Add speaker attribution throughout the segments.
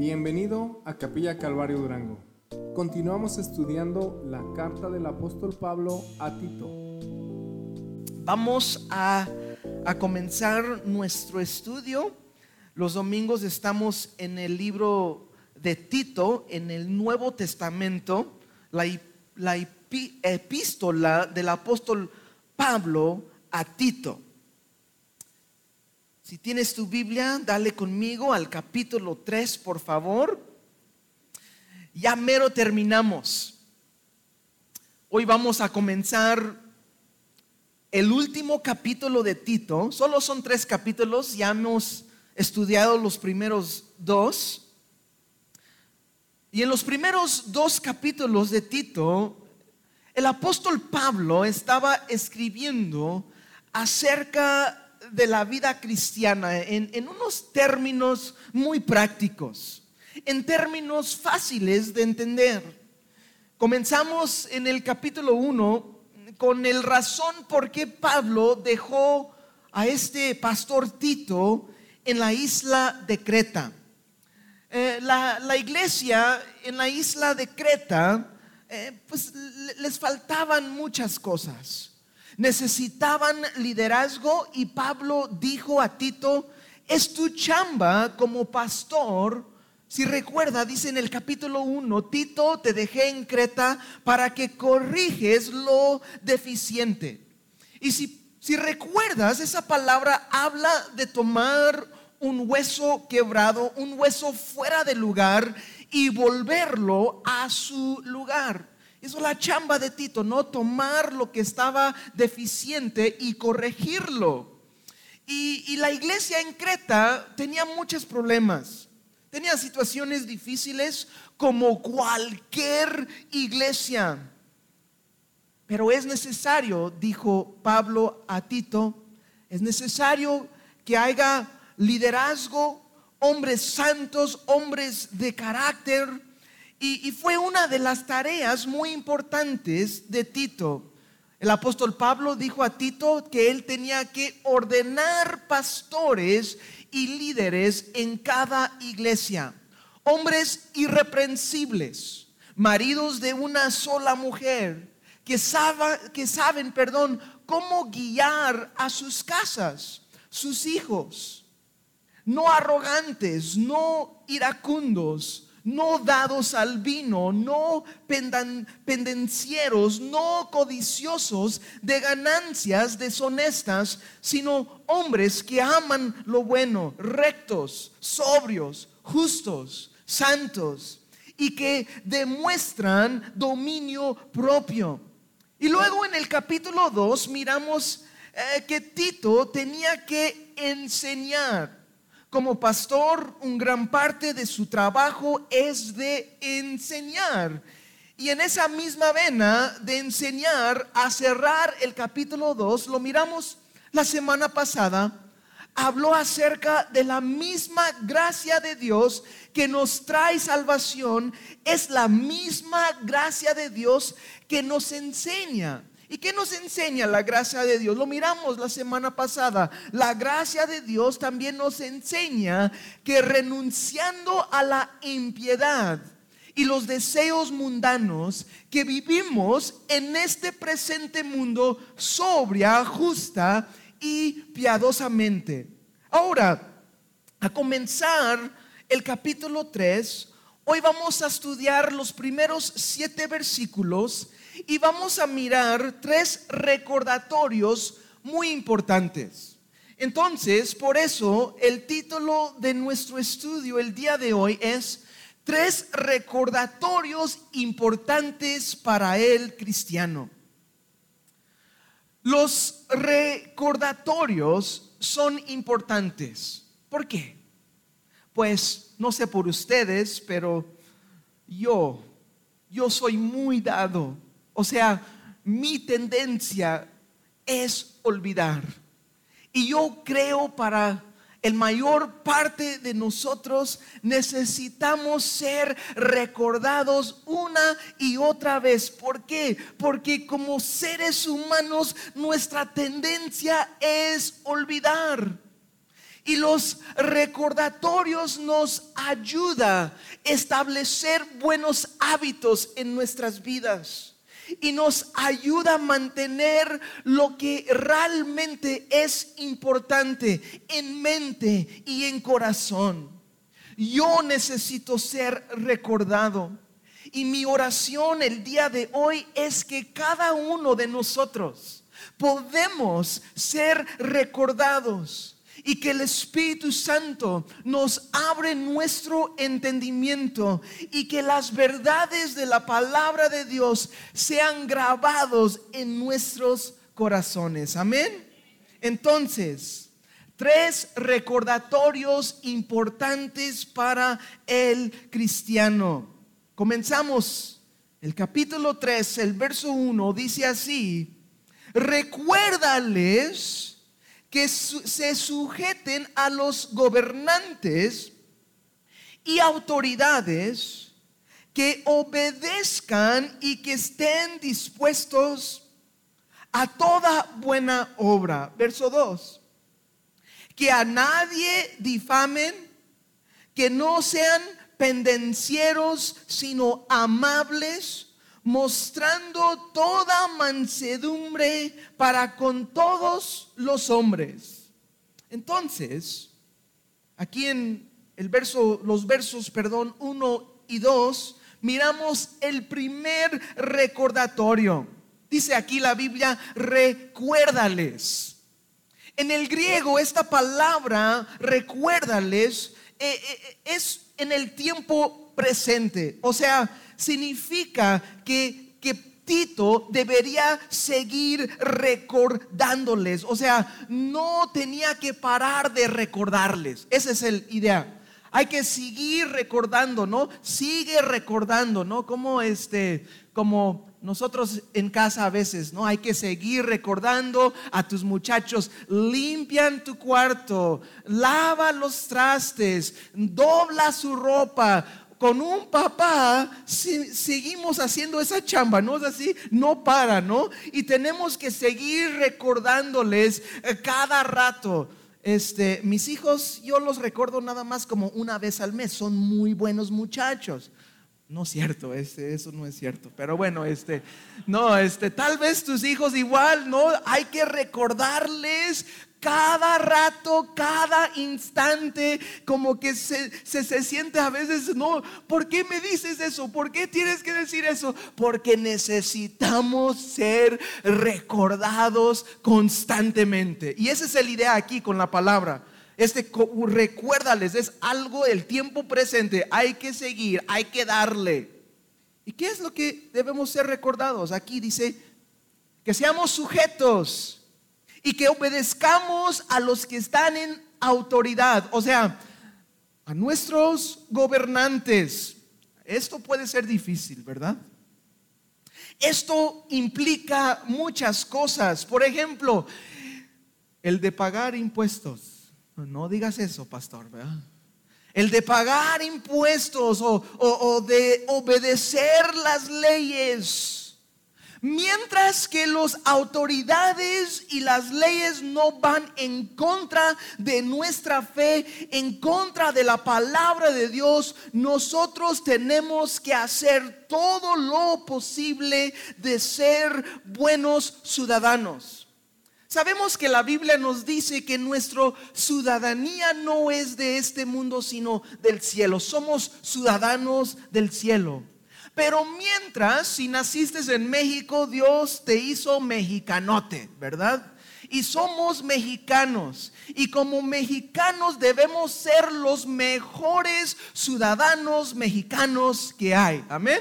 Speaker 1: Bienvenido a Capilla Calvario Durango. Continuamos estudiando la carta del apóstol Pablo a Tito.
Speaker 2: Vamos a, comenzar nuestro estudio. Los domingos estamos en el libro de Tito, en el Nuevo Testamento, la epístola del apóstol Pablo a Tito. Si tienes tu Biblia, dale conmigo al capítulo 3, por favor. Ya mero terminamos. Hoy vamos a comenzar el último capítulo de Tito. Solo son tres capítulos, ya hemos estudiado los primeros dos. Y en los primeros dos capítulos de Tito, el apóstol Pablo estaba escribiendo acerca de la vida cristiana en, unos términos muy prácticos, en términos fáciles de entender. Comenzamos en el capítulo 1 con el razón por qué Pablo dejó a este pastor Tito en la isla de Creta. Eh, la, iglesia en la isla de Creta, eh, pues les faltaban muchas cosas necesitaban liderazgo y Pablo dijo a Tito, es tu chamba como pastor. Si recuerda, dice en el capítulo 1, Tito, te dejé en Creta para que corriges lo deficiente. Y si, si recuerdas, esa palabra habla de tomar un hueso quebrado, un hueso fuera de lugar y volverlo a su lugar. Eso es la chamba de Tito, no tomar lo que estaba deficiente y corregirlo. Y, la iglesia en Creta tenía muchos problemas. Tenía situaciones difíciles como cualquier iglesia. Pero es necesario, dijo Pablo a Tito, es necesario que haya liderazgo, hombres santos, hombres de carácter, y, fue una de las tareas muy importantes de Tito. El apóstol Pablo dijo a Tito que él tenía que ordenar pastores y líderes en cada iglesia. Hombres irreprensibles, maridos de una sola mujer, que, que saben, perdón, cómo guiar a sus casas, sus hijos. No arrogantes, no iracundos, no dados al vino, no pendencieros, no codiciosos de ganancias deshonestas, sino hombres que aman lo bueno, rectos, sobrios, justos, santos y que demuestran dominio propio. Y luego en el capítulo 2 miramos eh, que Tito tenía que enseñar como pastor, un gran parte de su trabajo es de enseñar. Y en esa misma vena de enseñar a cerrar el capítulo 2, lo miramos la semana pasada, habló acerca de la misma gracia de Dios que nos trae salvación, es la misma gracia de Dios que nos enseña. ¿Y qué nos enseña la gracia de Dios? Lo miramos la semana pasada. La gracia de Dios también nos enseña que renunciando a la impiedad y los deseos mundanos que vivimos en este presente mundo sobria, justa y piadosamente. Ahora, a comenzar el capítulo 3, hoy vamos a estudiar los primeros siete versículos y vamos a mirar tres recordatorios muy importantes. Entonces, por eso el título de nuestro estudio el día de hoy es Tres recordatorios importantes para el cristiano. Los recordatorios son importantes. ¿Por qué? Pues no sé por ustedes, pero yo, yo soy muy dado o sea, mi tendencia es olvidar. Y yo creo para el mayor parte de nosotros necesitamos ser recordados una y otra vez. ¿Por qué? Porque como seres humanos nuestra tendencia es olvidar. Y los recordatorios nos ayuda a establecer buenos hábitos en nuestras vidas y nos ayuda a mantener lo que realmente es importante en mente y en corazón. Yo necesito ser recordado. Y mi oración el día de hoy es que cada uno de nosotros podemos ser recordados y que el Espíritu Santo nos abre nuestro entendimiento y que las verdades de la palabra de Dios sean grabados en nuestros corazones. Amén. Entonces, tres recordatorios importantes para el cristiano. Comenzamos el capítulo 3, el verso 1, dice así, recuérdales que se sujeten a los gobernantes y autoridades, que obedezcan y que estén dispuestos a toda buena obra. Verso 2. Que a nadie difamen, que no sean pendencieros, sino amables mostrando toda mansedumbre para con todos los hombres. Entonces, aquí en el verso, los versos, perdón, 1 y 2, miramos el primer recordatorio. Dice aquí la Biblia, recuérdales. En el griego esta palabra, recuérdales, eh, eh, es en el tiempo presente. O sea, significa que, que Tito debería seguir recordándoles. O sea, no tenía que parar de recordarles. Esa es el idea. Hay que seguir recordando, ¿no? Sigue recordando, ¿no? Como este, como nosotros en casa a veces, ¿no? Hay que seguir recordando a tus muchachos, limpian tu cuarto, lava los trastes, dobla su ropa, con un papá seguimos haciendo esa chamba, ¿no es así? No para, ¿no? Y tenemos que seguir recordándoles eh, cada rato. Este, mis hijos, yo los recuerdo nada más como una vez al mes, son muy buenos muchachos. No es cierto, este, eso no es cierto. Pero bueno, este, no, este, tal vez tus hijos igual, ¿no? Hay que recordarles cada rato, cada instante, como que se, se, siente a veces, no, ¿por qué me dices eso? ¿Por qué tienes que decir eso? Porque necesitamos ser recordados constantemente. Y esa es la idea aquí con la palabra. Este recuérdales, es algo del tiempo presente, hay que seguir, hay que darle. ¿Y qué es lo que debemos ser recordados? Aquí dice que seamos sujetos y que obedezcamos a los que están en autoridad, o sea, a nuestros gobernantes. Esto puede ser difícil, ¿verdad? Esto implica muchas cosas. Por ejemplo, el de pagar impuestos. No digas eso, pastor, ¿verdad? El de pagar impuestos o, o de obedecer las leyes Mientras que las autoridades y las leyes no van en contra de nuestra fe, en contra de la palabra de Dios, nosotros tenemos que hacer todo lo posible de ser buenos ciudadanos. Sabemos que la Biblia nos dice que nuestra ciudadanía no es de este mundo, sino del cielo. Somos ciudadanos del cielo. Pero mientras, si naciste en México, Dios te hizo mexicanote, ¿verdad? Y somos mexicanos. Y como mexicanos debemos ser los mejores ciudadanos mexicanos que hay. Amén.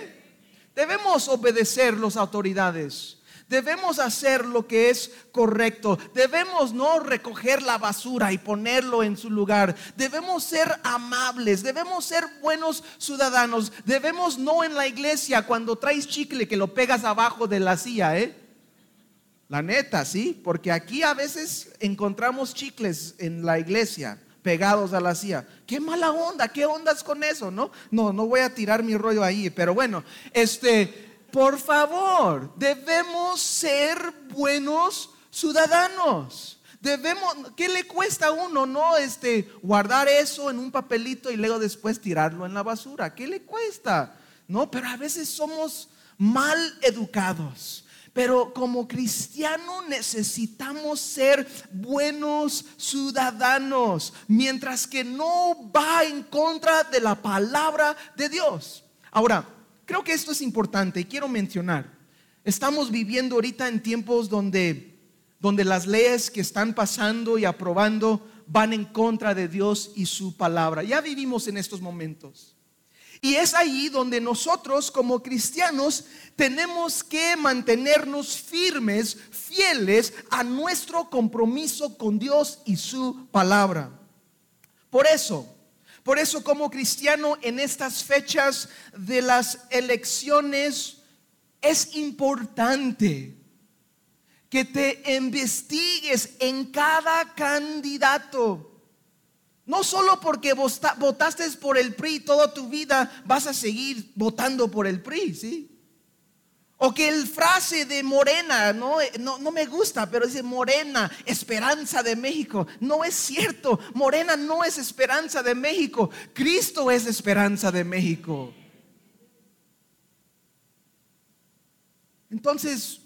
Speaker 2: Debemos obedecer las autoridades. Debemos hacer lo que es correcto. Debemos no recoger la basura y ponerlo en su lugar. Debemos ser amables. Debemos ser buenos ciudadanos. Debemos no en la iglesia cuando traes chicle que lo pegas abajo de la silla, ¿eh? La neta, sí, porque aquí a veces encontramos chicles en la iglesia pegados a la silla. Qué mala onda, qué ondas con eso, ¿no? No, no voy a tirar mi rollo ahí, pero bueno, este por favor, debemos ser buenos ciudadanos. Debemos, ¿qué le cuesta a uno, no? Este, guardar eso en un papelito y luego después tirarlo en la basura. ¿Qué le cuesta? No, pero a veces somos mal educados. Pero como cristiano necesitamos ser buenos ciudadanos, mientras que no va en contra de la palabra de Dios. Ahora, creo que esto es importante y quiero mencionar. Estamos viviendo ahorita en tiempos donde donde las leyes que están pasando y aprobando van en contra de Dios y su palabra. Ya vivimos en estos momentos. Y es ahí donde nosotros como cristianos tenemos que mantenernos firmes, fieles a nuestro compromiso con Dios y su palabra. Por eso, por eso como cristiano en estas fechas de las elecciones es importante que te investigues en cada candidato. No solo porque votaste por el PRI toda tu vida, vas a seguir votando por el PRI, ¿sí? O que el frase de Morena, no, no, no, me gusta, pero dice Morena, esperanza de México. No es cierto, Morena no es esperanza de México, Cristo es esperanza de México. Entonces,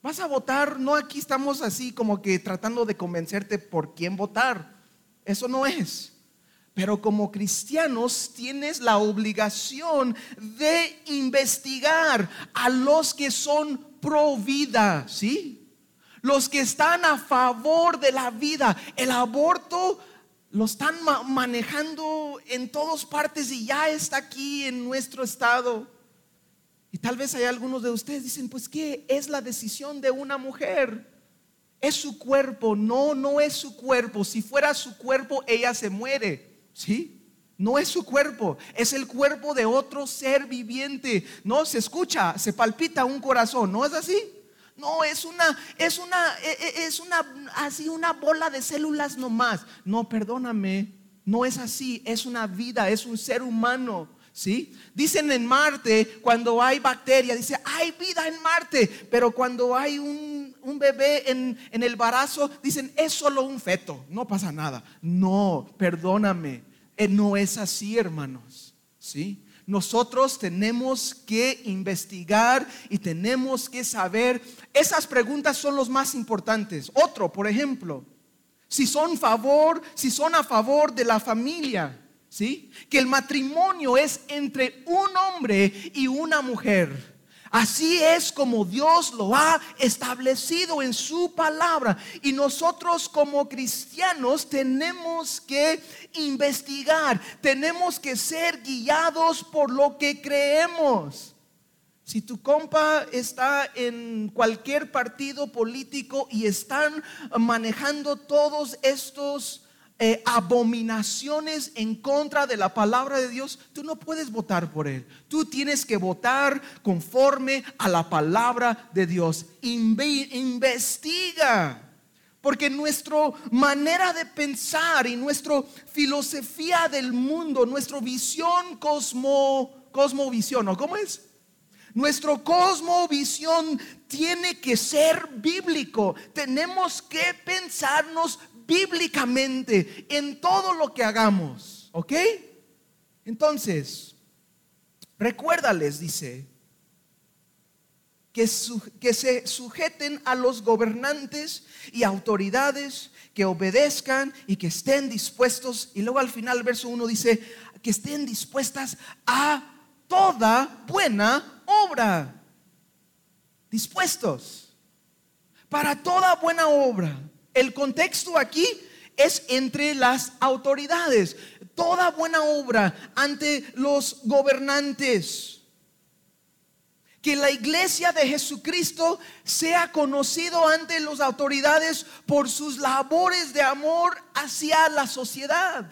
Speaker 2: Vas a votar, no aquí estamos así como que tratando de convencerte por quién votar. Eso no es. Pero como cristianos tienes la obligación de investigar a los que son pro vida, ¿sí? Los que están a favor de la vida. El aborto lo están manejando en todas partes y ya está aquí en nuestro estado. Y tal vez hay algunos de ustedes dicen, pues ¿qué es la decisión de una mujer? Es su cuerpo, no, no es su cuerpo. Si fuera su cuerpo, ella se muere, ¿sí? No es su cuerpo, es el cuerpo de otro ser viviente. No se escucha, se palpita un corazón, ¿no es así? No, es una, es una, e, e, es una, así una bola de células nomás. No, perdóname, no es así, es una vida, es un ser humano. ¿Sí? Dicen en Marte, cuando hay bacteria, dice, hay vida en Marte, pero cuando hay un, bebé en, en, el barazo, dicen, es solo un feto, no pasa nada. No, perdóname, no es así, hermanos. ¿Sí? Nosotros tenemos que investigar y tenemos que saber, esas preguntas son los más importantes. Otro, por ejemplo, si son favor, si son a favor de la familia, ¿sí? Que el matrimonio es entre un hombre y una mujer. Así es como Dios lo ha establecido en su palabra. Y nosotros como cristianos tenemos que investigar, tenemos que ser guiados por lo que creemos. Si tu compa está en cualquier partido político y están manejando todos estos eh, abominaciones en contra de la palabra de Dios, tú no puedes votar por él. Tú tienes que votar conforme a la palabra de Dios. investiga. Porque nuestra manera de pensar y nuestra filosofía del mundo, nuestra visión cosmo, cosmovisión, ¿o cómo es? Nuestro cosmovisión tiene que ser bíblico. Tenemos que pensarnos bíblicamente en todo lo que hagamos. ¿Ok? Entonces, recuérdales, dice, que, que, se sujeten a los gobernantes y autoridades, que obedezcan y que estén dispuestos. Y luego al final, verso 1 dice, que estén dispuestas a toda buena obra. Dispuestos para toda buena obra. El contexto aquí es entre las autoridades. Toda buena obra ante los gobernantes. Que la iglesia de Jesucristo sea conocido ante las autoridades por sus labores de amor hacia la sociedad.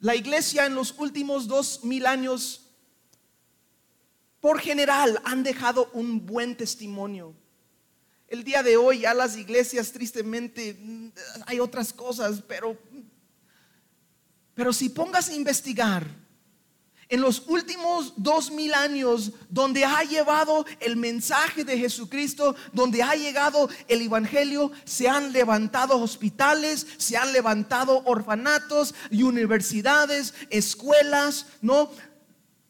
Speaker 2: La iglesia en los últimos dos mil años, por general, han dejado un buen testimonio el día de hoy ya las iglesias tristemente mm, hay otras cosas, pero pero si pongas a investigar en los últimos dos mil años, donde ha llevado el mensaje de Jesucristo, donde ha llegado el Evangelio, se han levantado hospitales, se han levantado orfanatos y universidades, escuelas, ¿no?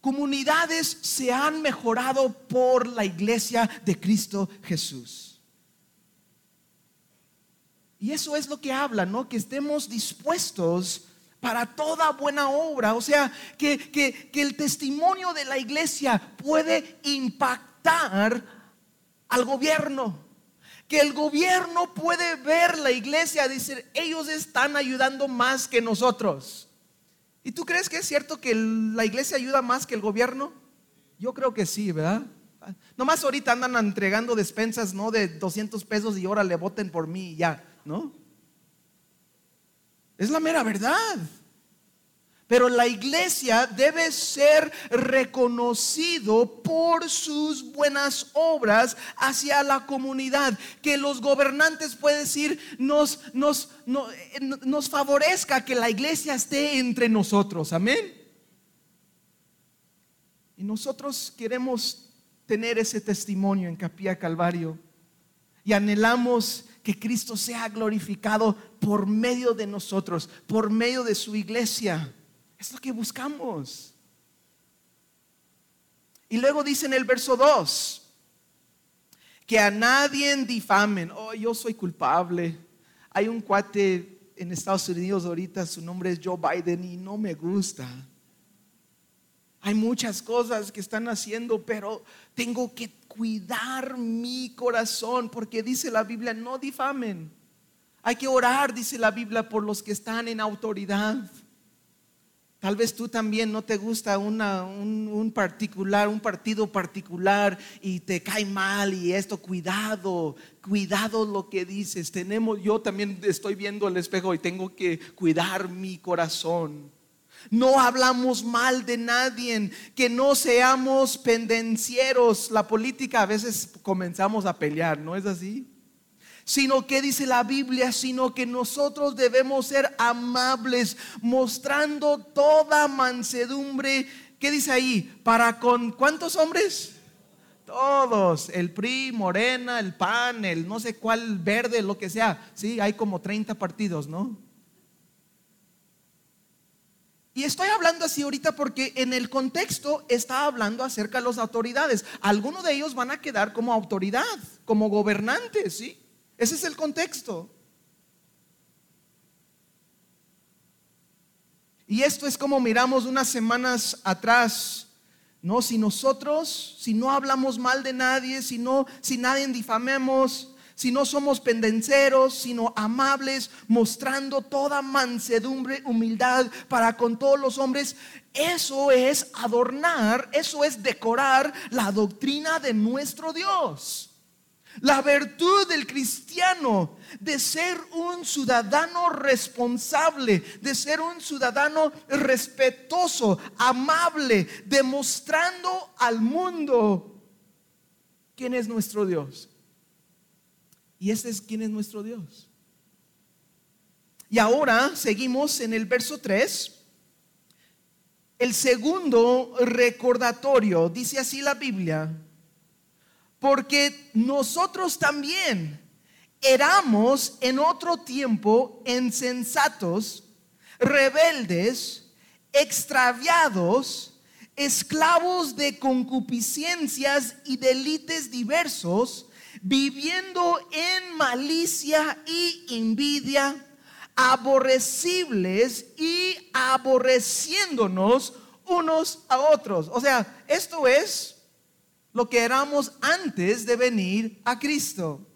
Speaker 2: Comunidades se han mejorado por la iglesia de Cristo Jesús. Y eso es lo que habla, ¿no? Que estemos dispuestos para toda buena obra. O sea, que, el testimonio de la iglesia puede impactar al gobierno. Que el gobierno puede ver la iglesia decir, ellos están ayudando más que nosotros. ¿Y tú crees que es cierto que la iglesia ayuda más que el gobierno? Yo creo que sí, ¿verdad? Nomás ahorita andan entregando despensas, ¿no? De 200 pesos y ahora le voten por mí y ya, ¿no? Es la mera verdad. Pero la iglesia debe ser reconocido por sus buenas obras hacia la comunidad. Que los gobernantes pueden decir, nos, nos, nos favorezca que la iglesia esté entre nosotros. Amén. Y nosotros queremos tener ese testimonio en Capilla Calvario. Y anhelamos que Cristo sea glorificado por medio de nosotros, por medio de su iglesia. Es lo que buscamos. Y luego dice en el verso 2, que a nadie difamen. Oh, yo soy culpable. Hay un cuate en Estados Unidos ahorita, su nombre es Joe Biden y no me gusta. Hay muchas cosas que están haciendo, pero tengo que cuidar mi corazón, porque dice la Biblia, no difamen. Hay que orar, dice la Biblia, por los que están en autoridad. Tal vez tú también no te gusta un, particular, un partido particular y te cae mal y esto, cuidado, cuidado lo que dices. Tenemos, yo también estoy viendo el espejo y tengo que cuidar mi corazón. No hablamos mal de nadie, que no seamos pendencieros. La política a veces comenzamos a pelear, ¿no es así? Sino que dice la Biblia, sino que nosotros debemos ser amables, mostrando toda mansedumbre. ¿Qué dice ahí? ¿Para con cuántos hombres? Todos, el PRI, Morena, el PAN, el no sé cuál, verde, lo que sea. Sí, hay como 30 partidos, ¿no? Y estoy hablando así ahorita porque en el contexto está hablando acerca de las autoridades. Algunos de ellos van a quedar como autoridad, como gobernantes, ¿sí? Ese es el contexto. Y esto es como miramos unas semanas atrás, ¿no? Si nosotros, si no hablamos mal de nadie, si no, si nadie difamemos, si no somos pendenceros, sino amables, mostrando toda mansedumbre, humildad para con todos los hombres, eso es adornar, eso es decorar la doctrina de nuestro Dios. La virtud del cristiano de ser un ciudadano responsable, de ser un ciudadano respetuoso, amable, demostrando al mundo quién es nuestro Dios. Y ese es quién es nuestro Dios. Y ahora seguimos en el verso 3. El segundo recordatorio, dice así la Biblia, porque nosotros también éramos en otro tiempo insensatos, rebeldes, extraviados, esclavos de concupiscencias y delitos diversos, viviendo en malicia y envidia, aborrecibles y aborreciéndonos unos a otros. O sea, esto es lo que éramos antes de venir a Cristo.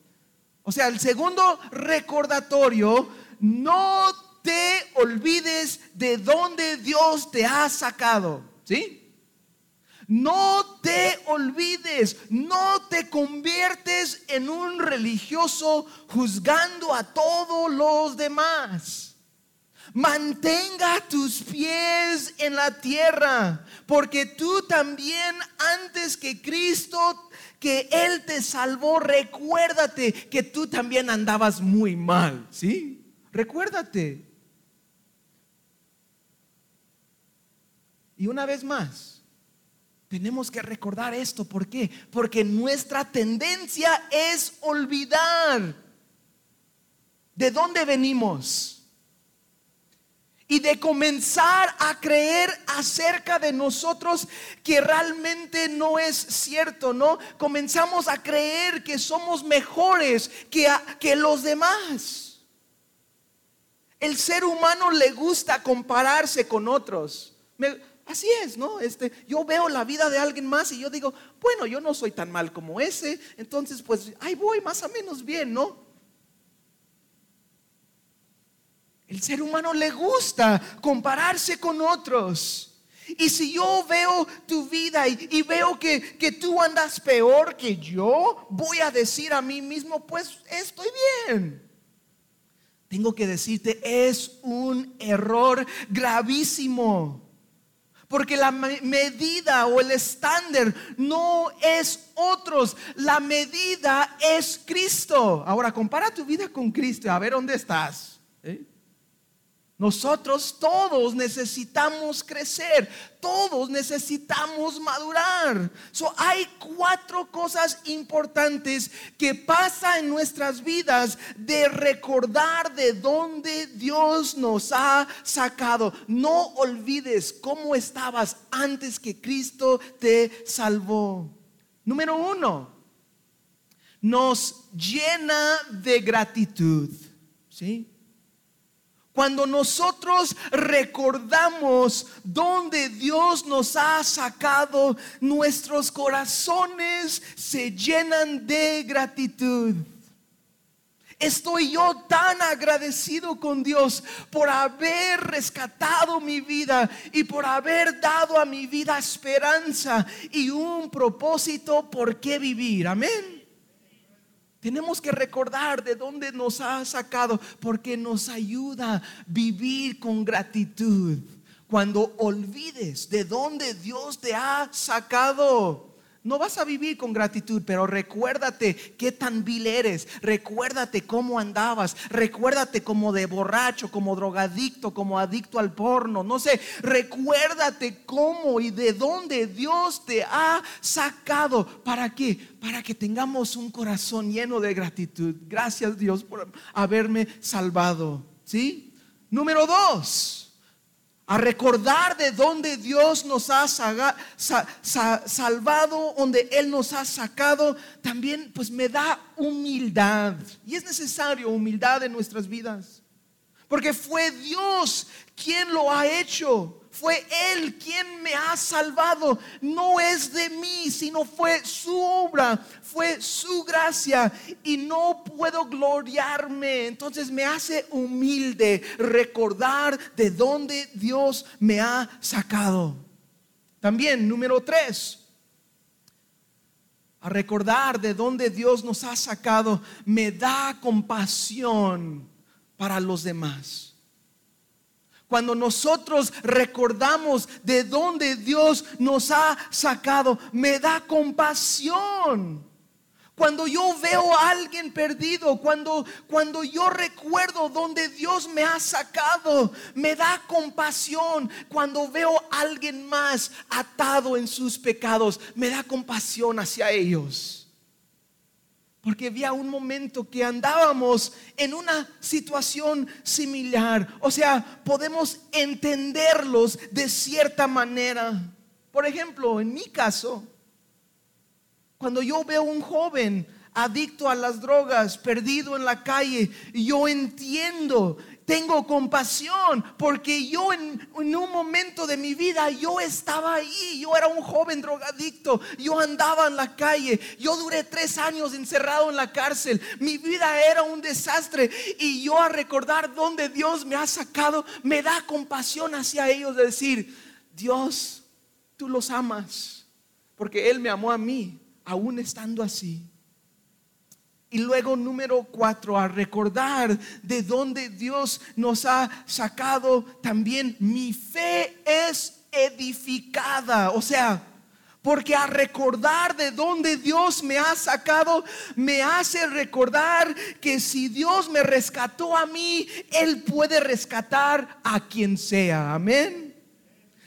Speaker 2: O sea, el segundo recordatorio, no te olvides de dónde Dios te ha sacado. ¿Sí? No te olvides, no te conviertes en un religioso juzgando a todos los demás. Mantenga tus pies en la tierra, porque tú también antes que Cristo, que Él te salvó, recuérdate que tú también andabas muy mal, ¿sí? Recuérdate. Y una vez más, tenemos que recordar esto. ¿Por qué? Porque nuestra tendencia es olvidar de dónde venimos y de comenzar a creer acerca de nosotros que realmente no es cierto, ¿no? Comenzamos a creer que somos mejores que, que los demás. El ser humano le gusta compararse con otros. Así es, ¿no? Este, yo veo la vida de alguien más y yo digo, bueno, yo no soy tan mal como ese, entonces pues ahí voy más o menos bien, ¿no? El ser humano le gusta compararse con otros. Y si yo veo tu vida y, veo que, que, tú andas peor que yo, voy a decir a mí mismo, pues estoy bien. Tengo que decirte, es un error gravísimo. Porque la medida o el estándar no es otros, la medida es Cristo. Ahora compara tu vida con Cristo, a ver dónde estás. ¿eh? Nosotros todos necesitamos crecer, todos necesitamos madurar. So, hay cuatro cosas importantes que pasan en nuestras vidas de recordar de dónde Dios nos ha sacado. No olvides cómo estabas antes que Cristo te salvó. Número uno, nos llena de gratitud. ¿Sí? Cuando nosotros recordamos dónde Dios nos ha sacado, nuestros corazones se llenan de gratitud. Estoy yo tan agradecido con Dios por haber rescatado mi vida y por haber dado a mi vida esperanza y un propósito por qué vivir. Amén. Tenemos que recordar de dónde nos ha sacado porque nos ayuda a vivir con gratitud. Cuando olvides de dónde Dios te ha sacado, no vas a vivir con gratitud, pero recuérdate qué tan vil eres. Recuérdate cómo andabas. Recuérdate como de borracho, como drogadicto, como adicto al porno. No sé, recuérdate cómo y de dónde Dios te ha sacado. ¿Para qué? Para que tengamos un corazón lleno de gratitud. Gracias Dios por haberme salvado. ¿Sí? Número dos a recordar de dónde Dios nos ha salvado, donde Él nos ha sacado, también pues me da humildad. Y es necesario humildad en nuestras vidas. Porque fue Dios quien lo ha hecho. Fue Él quien me ha salvado. No es de mí, sino fue su obra, fue su gracia. Y no puedo gloriarme. Entonces me hace humilde recordar de dónde Dios me ha sacado. También, número tres, a recordar de dónde Dios nos ha sacado, me da compasión para los demás. Cuando nosotros recordamos de dónde Dios nos ha sacado, me da compasión. Cuando yo veo a alguien perdido, cuando, cuando yo recuerdo dónde Dios me ha sacado, me da compasión. Cuando veo a alguien más atado en sus pecados, me da compasión hacia ellos. Porque había un momento que andábamos en una situación similar. O sea, podemos entenderlos de cierta manera. Por ejemplo, en mi caso, cuando yo veo un joven adicto a las drogas, perdido en la calle, yo entiendo tengo compasión porque yo en, un momento de mi vida yo estaba ahí, yo era un joven drogadicto, yo andaba en la calle, yo duré tres años encerrado en la cárcel, mi vida era un desastre y yo a recordar dónde Dios me ha sacado, me da compasión hacia ellos de decir, Dios, tú los amas, porque Él me amó a mí, aún estando así. Y luego número cuatro, a recordar de dónde Dios nos ha sacado, también mi fe es edificada. O sea, porque a recordar de dónde Dios me ha sacado, me hace recordar que si Dios me rescató a mí, Él puede rescatar a quien sea. Amén.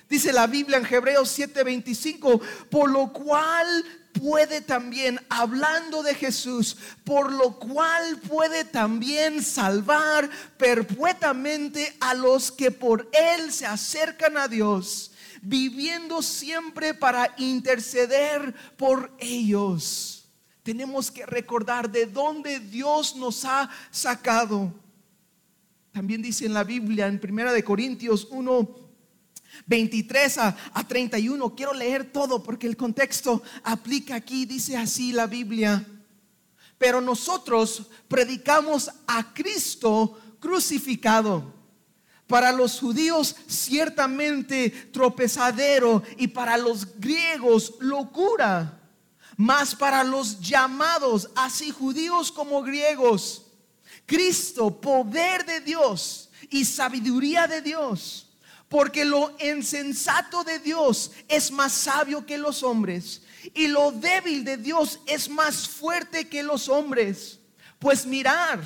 Speaker 2: Dice la Biblia en Hebreos 7:25, por lo cual puede también, hablando de Jesús, por lo cual puede también salvar perpetuamente a los que por Él se acercan a Dios, viviendo siempre para interceder por ellos. Tenemos que recordar de dónde Dios nos ha sacado. También dice en la Biblia, en Primera de Corintios 1, 23 a, a 31. Quiero leer todo porque el contexto aplica aquí. Dice así la Biblia. Pero nosotros predicamos a Cristo crucificado. Para los judíos ciertamente tropezadero y para los griegos locura. Mas para los llamados, así judíos como griegos, Cristo, poder de Dios y sabiduría de Dios porque lo insensato de Dios es más sabio que los hombres y lo débil de Dios es más fuerte que los hombres. Pues mirar,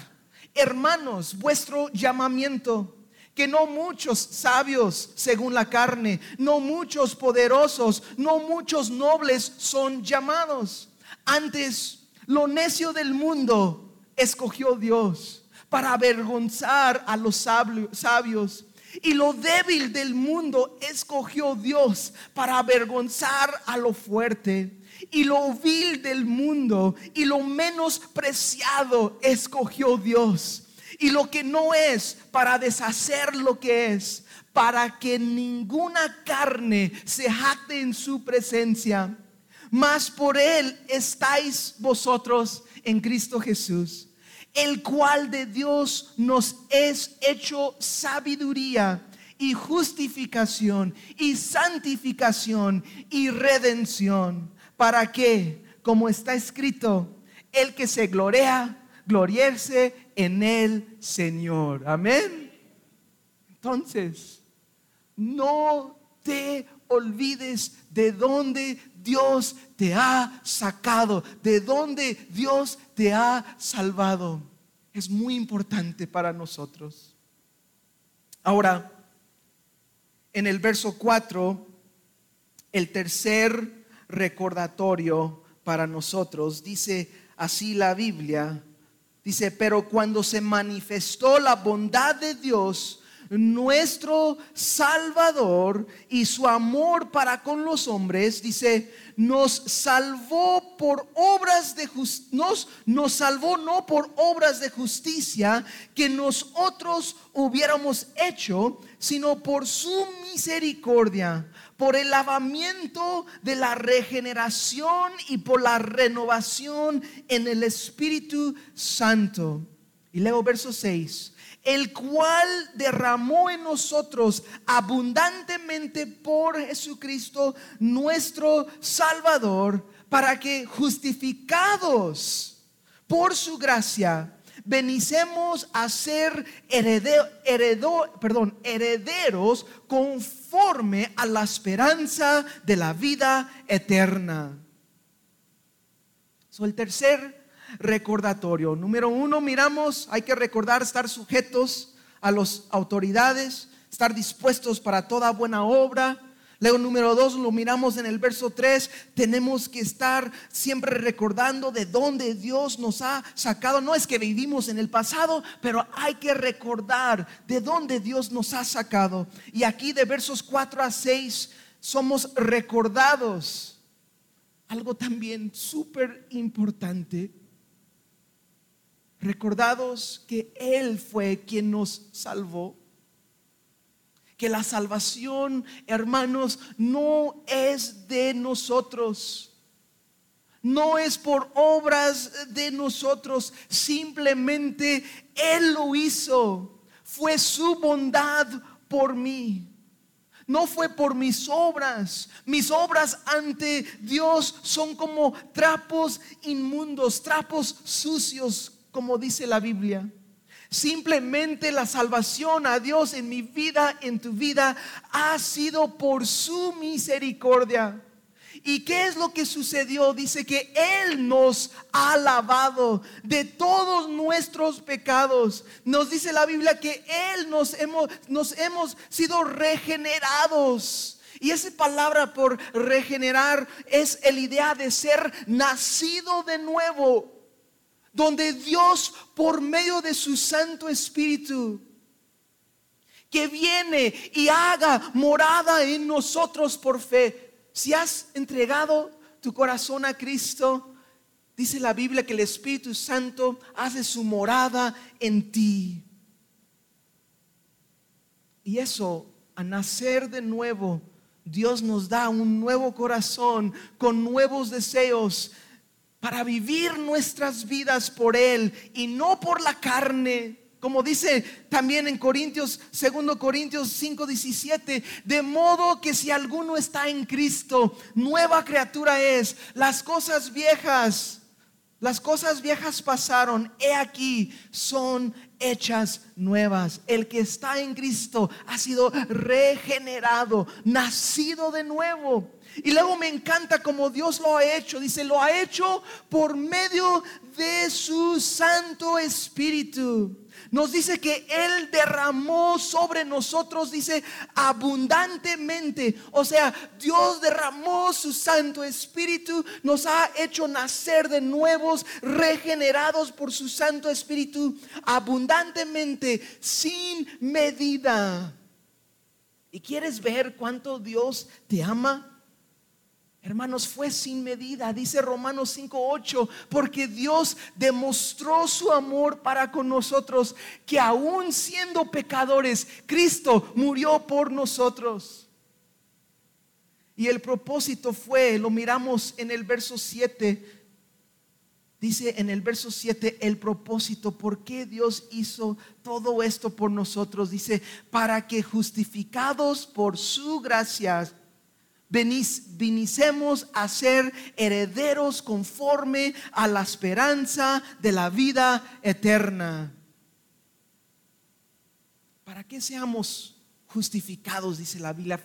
Speaker 2: hermanos, vuestro llamamiento, que no muchos sabios según la carne, no muchos poderosos, no muchos nobles son llamados. Antes, lo necio del mundo escogió Dios para avergonzar a los sabios y lo débil del mundo escogió Dios para avergonzar a lo fuerte. Y lo vil del mundo y lo menos preciado escogió Dios. Y lo que no es para deshacer lo que es, para que ninguna carne se jacte en su presencia. Mas por él estáis vosotros en Cristo Jesús el cual de Dios nos es hecho sabiduría y justificación y santificación y redención. ¿Para que, Como está escrito, el que se glorea, gloriarse en el Señor. Amén. Entonces, no te olvides de dónde Dios te ha sacado, de dónde Dios te ha salvado. Es muy importante para nosotros. Ahora, en el verso 4, el tercer recordatorio para nosotros, dice así la Biblia, dice, pero cuando se manifestó la bondad de Dios, nuestro Salvador y su amor para con los hombres, dice, nos salvó por obras de nos, nos salvó no por obras de justicia que nosotros hubiéramos hecho, sino por su misericordia, por el lavamiento de la regeneración y por la renovación en el Espíritu Santo. Y leo verso 6 el cual derramó en nosotros abundantemente por Jesucristo nuestro Salvador, para que justificados por su gracia, venicemos a ser perdón, herederos conforme a la esperanza de la vida eterna. So, el tercer recordatorio. Número uno, miramos, hay que recordar estar sujetos a las autoridades, estar dispuestos para toda buena obra. Luego, número dos, lo miramos en el verso 3. Tenemos que estar siempre recordando de dónde Dios nos ha sacado. No es que vivimos en el pasado, pero hay que recordar de dónde Dios nos ha sacado. Y aquí de versos 4 a 6 somos recordados. Algo también súper importante recordados que Él fue quien nos salvó. Que la salvación, hermanos, no es de nosotros. No es por obras de nosotros. Simplemente Él lo hizo. Fue su bondad por mí. No fue por mis obras. Mis obras ante Dios son como trapos inmundos, trapos sucios como dice la Biblia. Simplemente la salvación a Dios en mi vida, en tu vida, ha sido por su misericordia. ¿Y qué es lo que sucedió? Dice que Él nos ha lavado de todos nuestros pecados. Nos dice la Biblia que Él nos hemos, nos hemos sido regenerados Y esa palabra por regenerar es la idea de ser nacido de nuevo, donde Dios por medio de su Santo Espíritu que viene y haga morada en nosotros por fe. Si has entregado tu corazón a Cristo, dice la Biblia que el Espíritu Santo hace su morada en ti. Y eso, a nacer de nuevo, Dios nos da un nuevo corazón con nuevos deseos para vivir nuestras vidas por Él y no por la carne. Como dice también en Corintios, 2 Corintios 5, 17, de modo que si alguno está en Cristo, nueva criatura es, las cosas viejas, las cosas viejas pasaron, he aquí, son hechas nuevas. El que está en Cristo ha sido regenerado, nacido de nuevo. Y luego me encanta como Dios lo ha hecho. Dice, lo ha hecho por medio de su Santo Espíritu nos dice que Él derramó sobre nosotros, dice, abundantemente. O sea, Dios derramó su Santo Espíritu, nos ha hecho nacer de nuevos, regenerados por su Santo Espíritu, abundantemente, sin medida. ¿Y quieres ver cuánto Dios te ama? Hermanos, fue sin medida, dice Romanos 5:8, porque Dios demostró su amor para con nosotros, que aún siendo pecadores, Cristo murió por nosotros. Y el propósito fue, lo miramos en el verso 7, dice en el verso 7 el propósito, ¿por qué Dios hizo todo esto por nosotros? Dice, para que justificados por su gracia, vinicemos a ser herederos conforme a la esperanza de la vida eterna. Para que seamos justificados, dice la Biblia.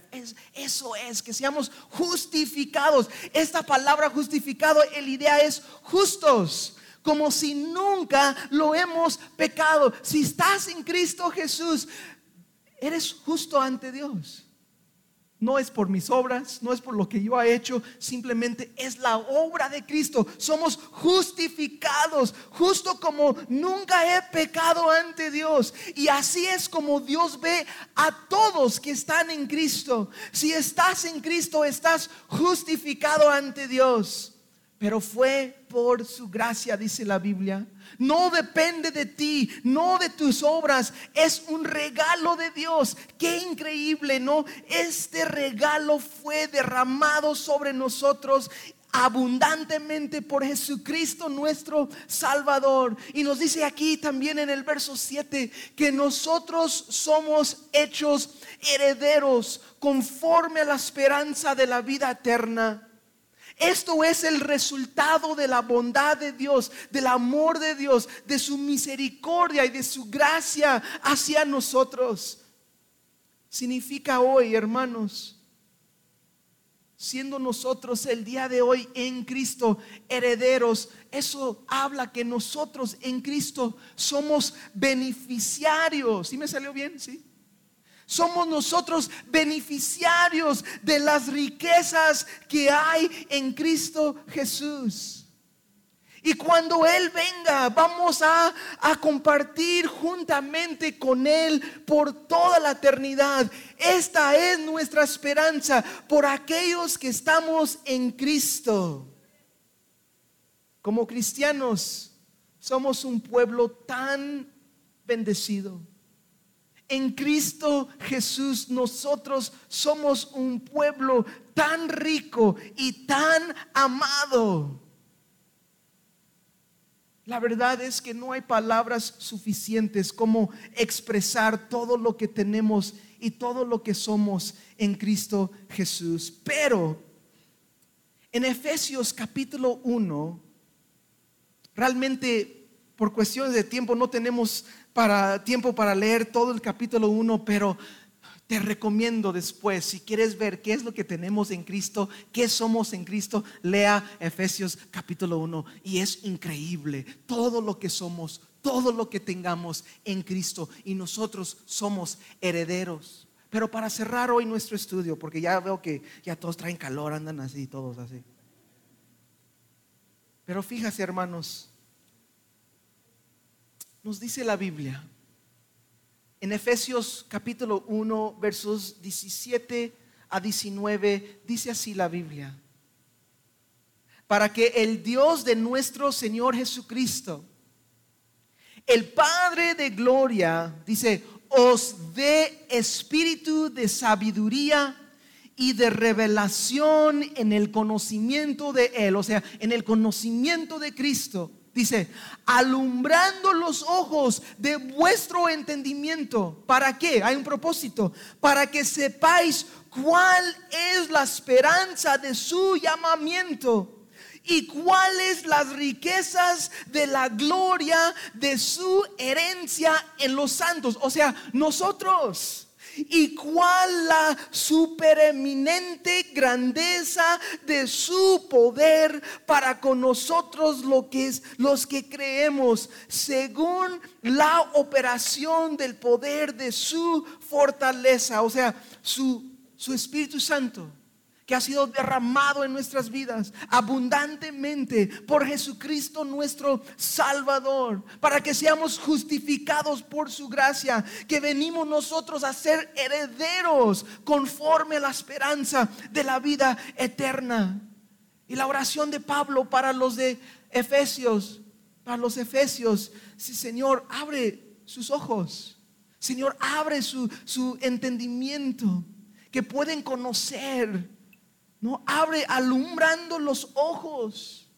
Speaker 2: eso es, que seamos justificados. Esta palabra justificado, el idea es justos como si nunca lo hemos pecado. Si estás en Cristo Jesús, eres justo ante Dios. No es por mis obras, no es por lo que yo he hecho, simplemente es la obra de Cristo. Somos justificados, justo como nunca he pecado ante Dios. Y así es como Dios ve a todos que están en Cristo. Si estás en Cristo, estás justificado ante Dios. Pero fue por su gracia, dice la Biblia no depende de ti, no de tus obras, es un regalo de Dios. Qué increíble, ¿no? Este regalo fue derramado sobre nosotros abundantemente por Jesucristo nuestro Salvador. Y nos dice aquí también en el verso 7 que nosotros somos hechos herederos conforme a la esperanza de la vida eterna. Esto es el resultado de la bondad de Dios, del amor de Dios, de su misericordia y de su gracia hacia nosotros. Significa hoy, hermanos, siendo nosotros el día de hoy en Cristo herederos, eso habla que nosotros en Cristo somos beneficiarios. ¿Sí me salió bien? Sí. Somos nosotros beneficiarios de las riquezas que hay en Cristo Jesús. Y cuando Él venga, vamos a, a, compartir juntamente con Él por toda la eternidad. Esta es nuestra esperanza por aquellos que estamos en Cristo. Como cristianos, somos un pueblo tan bendecido en Cristo Jesús nosotros somos un pueblo tan rico y tan amado. La verdad es que no hay palabras suficientes como expresar todo lo que tenemos y todo lo que somos en Cristo Jesús. Pero en Efesios capítulo 1, realmente por cuestiones de tiempo no tenemos para, tiempo para leer todo el capítulo 1, pero te recomiendo después, si quieres ver qué es lo que tenemos en Cristo, qué somos en Cristo, lea Efesios capítulo 1 y es increíble todo lo que somos, todo lo que tengamos en Cristo y nosotros somos herederos. Pero para cerrar hoy nuestro estudio, porque ya veo que ya todos traen calor, andan así, todos así. Pero fíjase, hermanos, nos dice la Biblia en Efesios capítulo 1, versos 17 a 19, dice así la Biblia. Para que el Dios de nuestro Señor Jesucristo, el Padre de gloria, dice, os dé espíritu de sabiduría y de revelación en el conocimiento de Él, o sea, en el conocimiento de Cristo Dice, alumbrando los ojos de vuestro entendimiento. ¿Para qué? Hay un propósito. Para que sepáis cuál es la esperanza de su llamamiento y cuáles las riquezas de la gloria de su herencia en los santos. O sea, nosotros y cuál la supereminente grandeza de su poder para con nosotros lo que es, los que creemos, según la operación del poder de su fortaleza, o sea, su, su Espíritu Santo que ha sido derramado en nuestras vidas abundantemente por Jesucristo nuestro Salvador, para que seamos justificados por su gracia, que venimos nosotros a ser herederos conforme a la esperanza de la vida eterna. Y la oración de Pablo para los de Efesios, para los Efesios, sí, Señor, abre sus ojos. Señor, abre su, su entendimiento, que pueden conocer no, abre alumbrando los ojos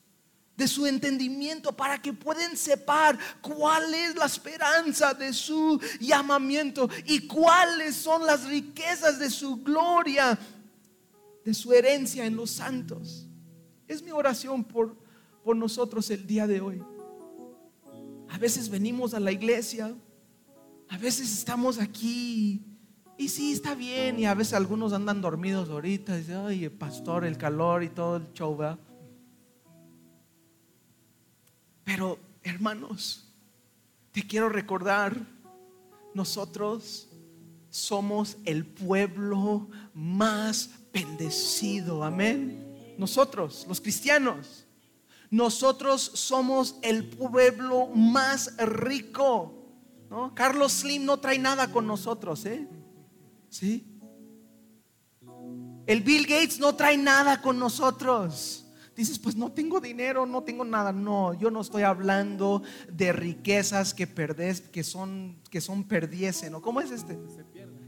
Speaker 2: de su entendimiento para que puedan separar cuál es la esperanza de su llamamiento y cuáles son las riquezas de su gloria, de su herencia en los santos. Es mi oración por, por nosotros el día de hoy. A veces venimos a la iglesia, a veces estamos aquí y sí, está bien. Y a veces algunos andan dormidos ahorita. Dice, ay, el pastor, el calor y todo el show, Pero, hermanos, te quiero recordar, nosotros somos el pueblo más bendecido. Amén. Nosotros, los cristianos, nosotros somos el pueblo más rico. ¿no? Carlos Slim no trae nada con nosotros, ¿eh? ¿Sí? El Bill Gates no trae nada con nosotros. Dices, pues no tengo dinero, no tengo nada. No, yo no estoy hablando de riquezas que perdés, que son, que son perdiesen. ¿no? ¿Cómo es este?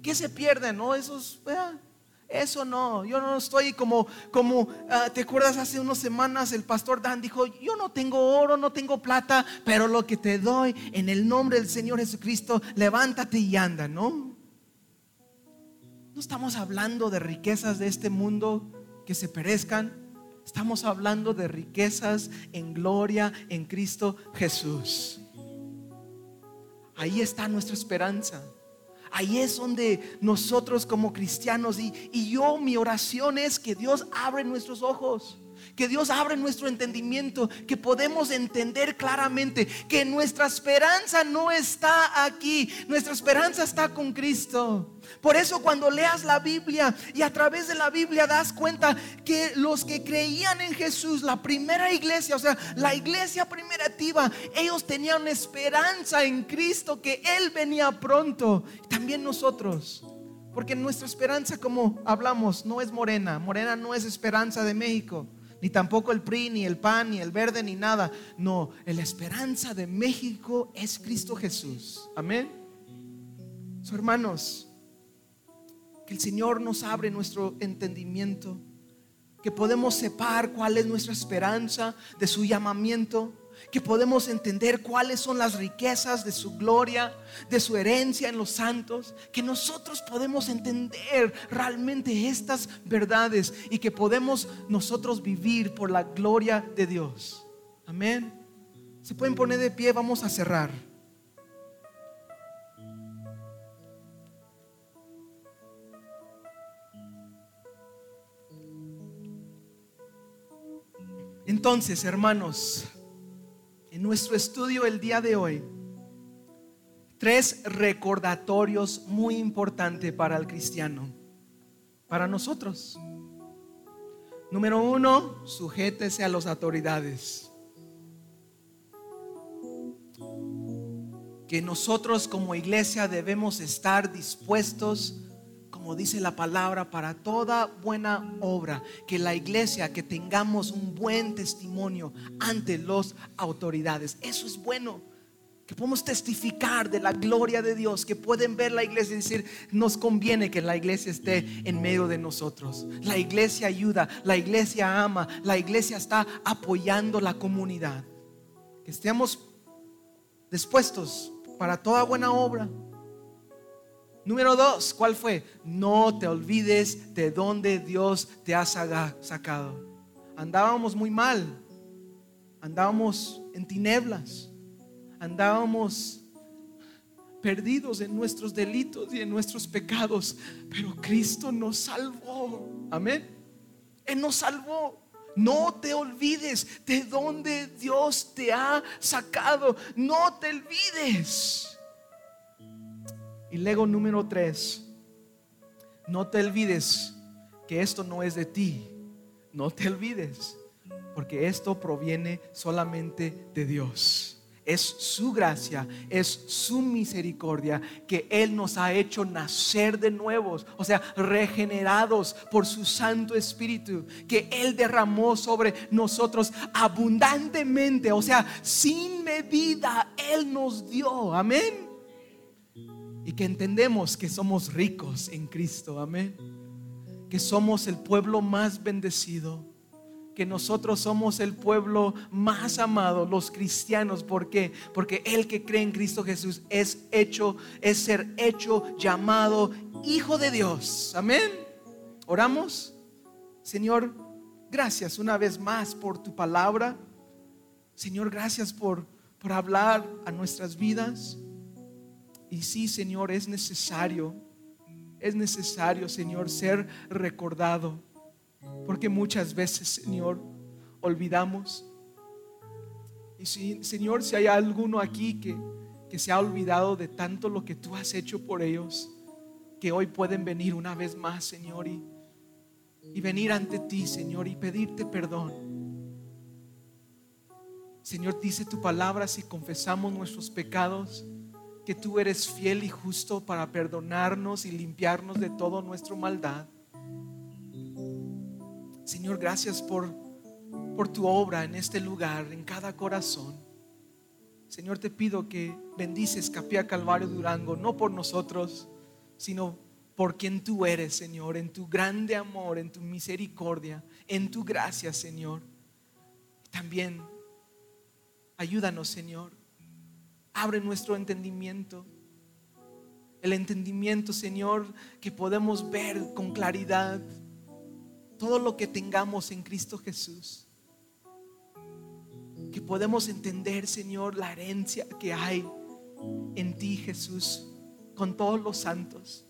Speaker 2: Que se pierden, ¿no? Esos, eso no. Yo no estoy como, como, ah, ¿te acuerdas hace unas semanas el pastor Dan dijo, yo no tengo oro, no tengo plata, pero lo que te doy en el nombre del Señor Jesucristo, levántate y anda, ¿no? No estamos hablando de riquezas de este mundo que se perezcan. Estamos hablando de riquezas en gloria en Cristo Jesús. Ahí está nuestra esperanza. Ahí es donde nosotros como cristianos y, y yo mi oración es que Dios abre nuestros ojos que Dios abre nuestro entendimiento, que podemos entender claramente que nuestra esperanza no está aquí, nuestra esperanza está con Cristo. Por eso cuando leas la Biblia y a través de la Biblia das cuenta que los que creían en Jesús, la primera iglesia, o sea, la iglesia primerativa, ellos tenían esperanza en Cristo, que Él venía pronto. También nosotros. Porque nuestra esperanza, como hablamos, no es morena. Morena no es esperanza de México ni tampoco el PRI, ni el PAN, ni el verde, ni nada. No, la esperanza de México es Cristo Jesús. Amén. hermanos, que el Señor nos abre nuestro entendimiento, que podemos separar cuál es nuestra esperanza de su llamamiento que podemos entender cuáles son las riquezas de su gloria, de su herencia en los santos, que nosotros podemos entender realmente estas verdades y que podemos nosotros vivir por la gloria de Dios. Amén. Se pueden poner de pie, vamos a cerrar. Entonces, hermanos, nuestro estudio el día de hoy, tres recordatorios muy importantes para el cristiano, para nosotros. Número uno, sujétese a las autoridades. Que nosotros como iglesia debemos estar dispuestos, como dice la palabra, para toda buena obra. Que la iglesia, que tengamos un buen testimonio ante las autoridades. Eso es bueno que podemos testificar de la gloria de Dios, que pueden ver la iglesia y decir, nos conviene que la iglesia esté en medio de nosotros. La iglesia ayuda, la iglesia ama, la iglesia está apoyando la comunidad. Que estemos dispuestos para toda buena obra. Número dos, ¿cuál fue? No te olvides de dónde Dios te ha sacado. Andábamos muy mal, andábamos en tinieblas andábamos perdidos en nuestros delitos y en nuestros pecados, pero Cristo nos salvó. Amén. Él nos salvó. No te olvides de dónde Dios te ha sacado. No te olvides. Y luego número tres, no te olvides que esto no es de ti. No te olvides, porque esto proviene solamente de Dios es su gracia, es su misericordia que Él nos ha hecho nacer de nuevos, o sea, regenerados por su Santo Espíritu, que Él derramó sobre nosotros abundantemente, o sea, sin medida Él nos dio, amén. Y que entendemos que somos ricos en Cristo, amén. Que somos el pueblo más bendecido que nosotros somos el pueblo más amado, los cristianos. ¿Por qué? Porque el que cree en Cristo Jesús es hecho, es ser hecho, llamado hijo de Dios. Amén. Oramos. Señor, gracias una vez más por tu palabra. Señor, gracias por, por hablar a nuestras vidas. Y sí, Señor, es necesario, es necesario, Señor, ser recordado porque muchas veces, Señor, olvidamos. Y si, Señor, si hay alguno aquí que, que se ha olvidado de tanto lo que tú has hecho por ellos, que hoy pueden venir una vez más, Señor, y, y venir ante ti, Señor, y pedirte perdón. Señor, dice tu palabra si confesamos nuestros pecados, que tú eres fiel y justo para perdonarnos y limpiarnos de toda nuestra maldad. Señor, gracias por, por tu obra en este lugar, en cada corazón. Señor, te pido que bendices Capilla Calvario Durango, no por nosotros, sino por quien tú eres, Señor, en tu grande amor, en tu misericordia, en tu gracia, Señor. También ayúdanos, Señor. Abre nuestro entendimiento. El entendimiento, Señor, que podemos ver con claridad todo lo que tengamos en Cristo Jesús. Que podemos entender, Señor, la herencia que hay en ti, Jesús, con todos los santos.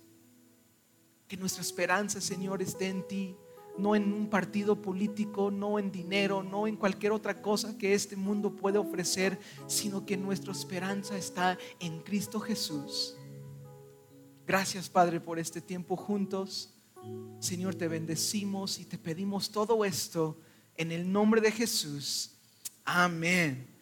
Speaker 2: Que nuestra esperanza, Señor, esté en ti, no en un partido político, no en dinero, no en cualquier otra cosa que este mundo puede ofrecer, sino que nuestra esperanza está en Cristo Jesús. Gracias, Padre, por este tiempo juntos. Señor, te bendecimos y te pedimos todo esto en el nombre de Jesús. Amén.